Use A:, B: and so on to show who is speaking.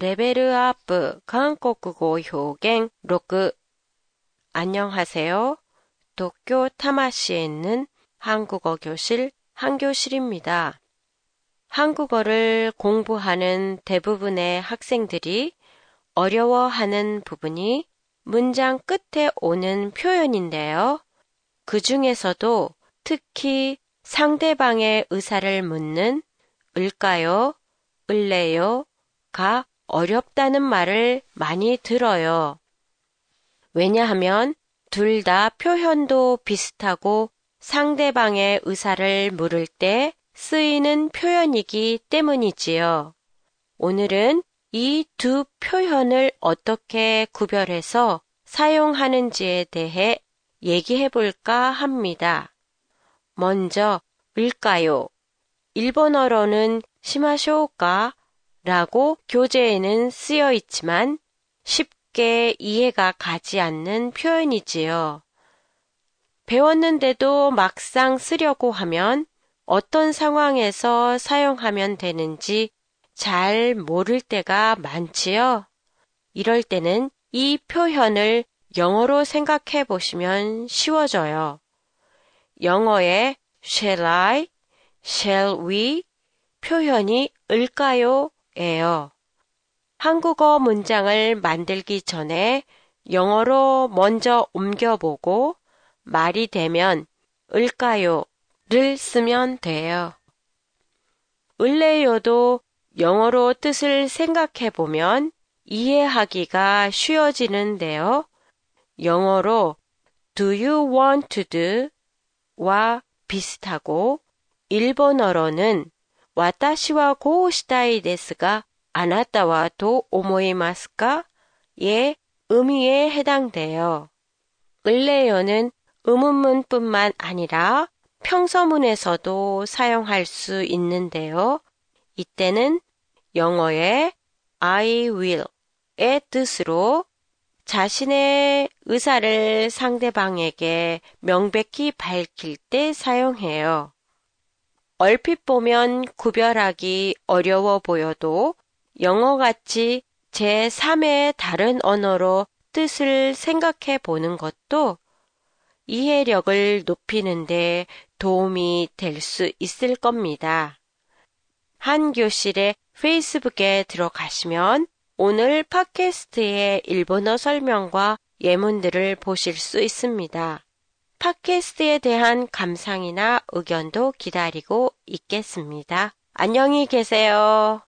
A: 레벨업 한국어 효갱 로그 안녕하세요. 도쿄 타마시에 있는 한국어 교실 한교실입니다. 한국어를 공부하는 대부분의 학생들이 어려워하는 부분이 문장 끝에 오는 표현인데요. 그 중에서도 특히 상대방의 의사를 묻는 을까요? 을래요?가 어렵다는 말을 많이 들어요. 왜냐하면 둘 다 표현도 비슷하고 상대방의 의사를 물을 때 쓰이는 표현이기 때문이지요. 오늘은 이 두 표현을 어떻게 구별해서 사용하는지에 대해 얘기해 볼까 합니다. 먼저, 을까요? 일본어로는 시마쇼가 라고 교재에는 쓰여 있지만 쉽게 이해가 가지 않는 표현이지요. 배웠는데도 막상 쓰려고 하면 어떤 상황에서 사용하면 되는지 잘 모를 때가 많지요. 이럴 때는 이 표현을 영어로 생각해 보시면 쉬워져요. 영어의 shall I, shall we 표현이 을까요? 예요. 한국어 문장을 만들기 전에 영어로 먼저 옮겨보고 말이 되면 을까요?를 쓰면 돼요. 을래요도 영어로 뜻을 생각해 보면 이해하기가 쉬워지는데요. 영어로 do you want to do 와 비슷하고 일본어로는 와타시와 고시다이 데스가 아나타와 도 오모이마스까? 의 의미에 해당돼요. 을래요는 의문문뿐만 아니라 평서문에서도 사용할 수 있는데요. 이때는 영어의 I will의 뜻으로 자신의 의사를 상대방에게 명백히 밝힐 때 사용해요. 얼핏 보면 구별하기 어려워 보여도 영어같이 제3의 다른 언어로 뜻을 생각해 보는 것도 이해력을 높이는데 도움이 될 수 있을 겁니다. 한 교실의 페이스북에 들어가시면 오늘 팟캐스트의 일본어 설명과 예문들을 보실 수 있습니다. 팟캐스트에 대한 감상이나 의견도 기다리고 있겠습니다. 안녕히 계세요.